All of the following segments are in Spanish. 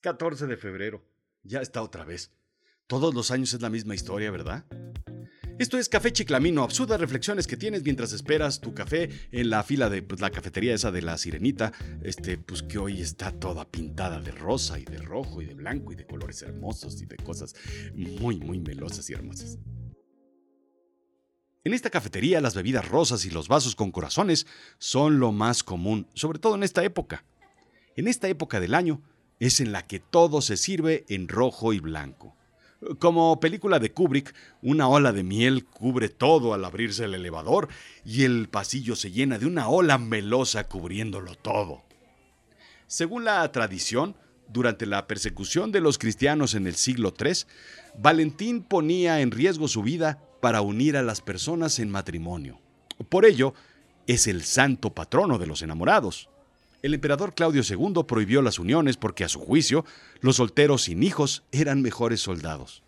14 de febrero. Ya está otra vez. Todos los años es la misma historia, ¿verdad? Esto es Café Chiclamino, absurdas reflexiones que tienes mientras esperas tu café en la fila de pues, la cafetería esa de la sirenita, este, pues que hoy está toda pintada de rosa y de rojo y de blanco y de colores hermosos y de cosas muy, muy melosas y hermosas. En esta cafetería las bebidas rosas y los vasos con corazones son lo más común, sobre todo en esta época. En esta época del año es en la que todo se sirve en rojo y blanco. Como película de Kubrick, una ola de miel cubre todo al abrirse el elevador y el pasillo se llena de una ola melosa cubriéndolo todo. Según la tradición, durante la persecución de los cristianos en el siglo III, Valentín ponía en riesgo su vida para unir a las personas en matrimonio. Por ello, es el santo patrono de los enamorados. El emperador Claudio II prohibió las uniones porque, a su juicio, los solteros sin hijos eran mejores soldados.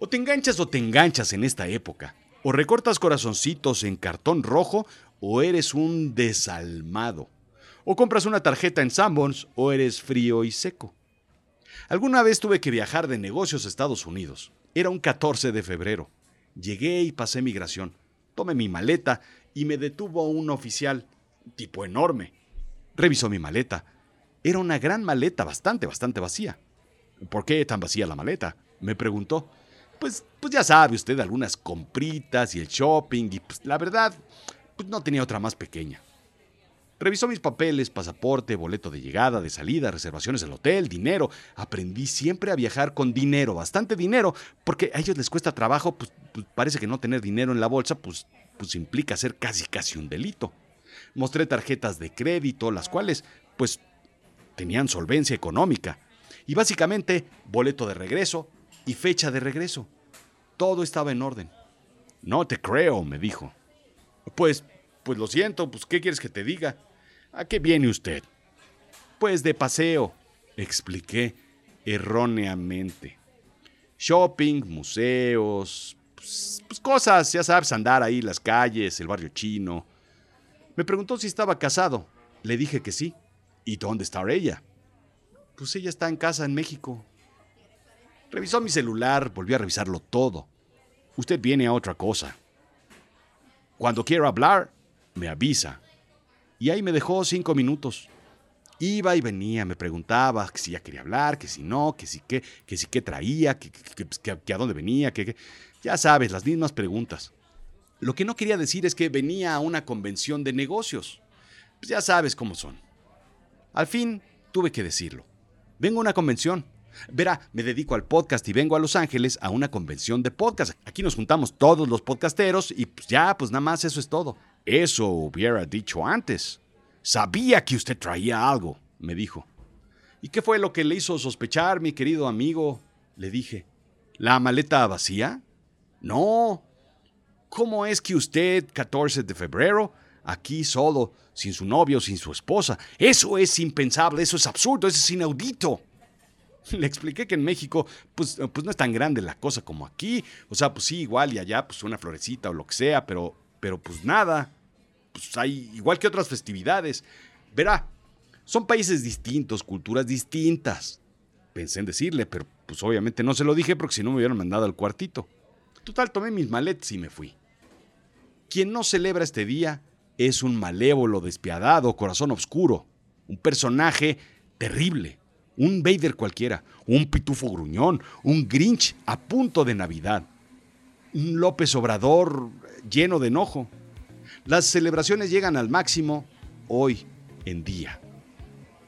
O te enganchas o te enganchas en esta época. O recortas corazoncitos en cartón rojo o eres un desalmado. O compras una tarjeta en Sanborns o eres frío y seco. Alguna vez tuve que viajar de negocios a Estados Unidos. Era un 14 de febrero. Llegué y pasé migración. Tomé mi maleta y me detuvo un oficial, tipo enorme. Revisó mi maleta. Era una gran maleta, bastante, bastante vacía. ¿Por qué tan vacía la maleta? Me preguntó. Pues, pues ya sabe usted, algunas compritas y el shopping, y pues la verdad, pues no tenía otra más pequeña. Revisó mis papeles, pasaporte, boleto de llegada, de salida, reservaciones del hotel, dinero. Aprendí siempre a viajar con dinero, bastante dinero, porque a ellos les cuesta trabajo, pues, pues, parece que no tener dinero en la bolsa, pues, pues implica ser casi casi un delito. Mostré tarjetas de crédito, las cuales, pues, tenían solvencia económica. Y básicamente, boleto de regreso y fecha de regreso. Todo estaba en orden. No te creo, me dijo. Pues, pues lo siento, pues, ¿qué quieres que te diga? ¿A qué viene usted? Pues de paseo, expliqué erróneamente. Shopping, museos, pues, pues, cosas, ya sabes, andar ahí, las calles, el barrio chino. Me preguntó si estaba casado. Le dije que sí. ¿Y dónde está ella? Pues ella está en casa en México. Revisó mi celular, volvió a revisarlo todo. Usted viene a otra cosa. Cuando quiera hablar, me avisa. Y ahí me dejó cinco minutos. Iba y venía, me preguntaba que si ya quería hablar, que si no, que si qué, que si qué traía, que, a dónde venía, que, ya sabes, las mismas preguntas. Lo que no quería decir es que venía a una convención de negocios. Pues ya sabes cómo son. Al fin tuve que decirlo. Vengo a una convención. Verá, me dedico al podcast y vengo a Los Ángeles a una convención de podcast. Aquí nos juntamos todos los podcasteros y pues ya, pues nada más eso es todo. Eso hubiera dicho antes. Sabía que usted traía algo, me dijo. ¿Y qué fue lo que le hizo sospechar, mi querido amigo? Le dije. ¿La maleta vacía? No. ¿Cómo es que usted, 14 de febrero, aquí solo, sin su novio, sin su esposa? Eso es impensable, eso es absurdo, eso es inaudito. Le expliqué que en México, pues, pues no es tan grande la cosa como aquí. O sea, pues sí, igual y allá, pues una florecita o lo que sea, pero pero pues nada, pues hay igual que otras festividades. Verá, son países distintos, culturas distintas. Pensé en decirle, pero pues obviamente no se lo dije porque si no me hubieran mandado al cuartito. Total, tomé mis maletas y me fui. Quien no celebra este día es un malévolo despiadado, corazón oscuro, un personaje terrible, un Vader cualquiera, un pitufo gruñón, un Grinch a punto de Navidad, un López Obrador lleno de enojo. Las celebraciones llegan al máximo hoy en día.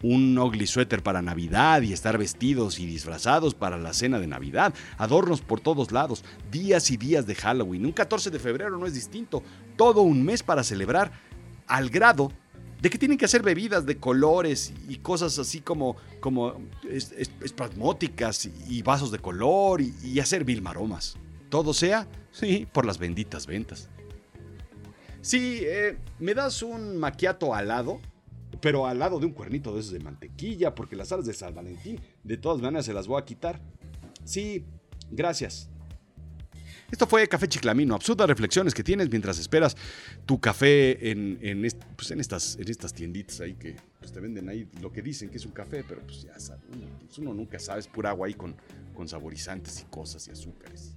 Un ugly suéter para Navidad y estar vestidos y disfrazados para la cena de Navidad, adornos por todos lados, días y días de Halloween. Un 14 de febrero no es distinto, todo un mes para celebrar al grado de que tienen que hacer bebidas de colores y cosas así como, como espasmóticas y vasos de color y, hacer vilmaromas. Todo sea, sí, por las benditas ventas. Sí, eh, me das un maquiato alado, pero al lado de un cuernito de esos de mantequilla, porque las alas de San Valentín de todas maneras se las voy a quitar. Sí, gracias. Esto fue Café Chiclamino, absurdas reflexiones que tienes mientras esperas tu café en, en, pues estas, en estas tienditas ahí que pues te venden ahí lo que dicen que es un café, pero pues ya sabes, uno, pues uno nunca sabe, es pura agua ahí con, con saborizantes y cosas y azúcares.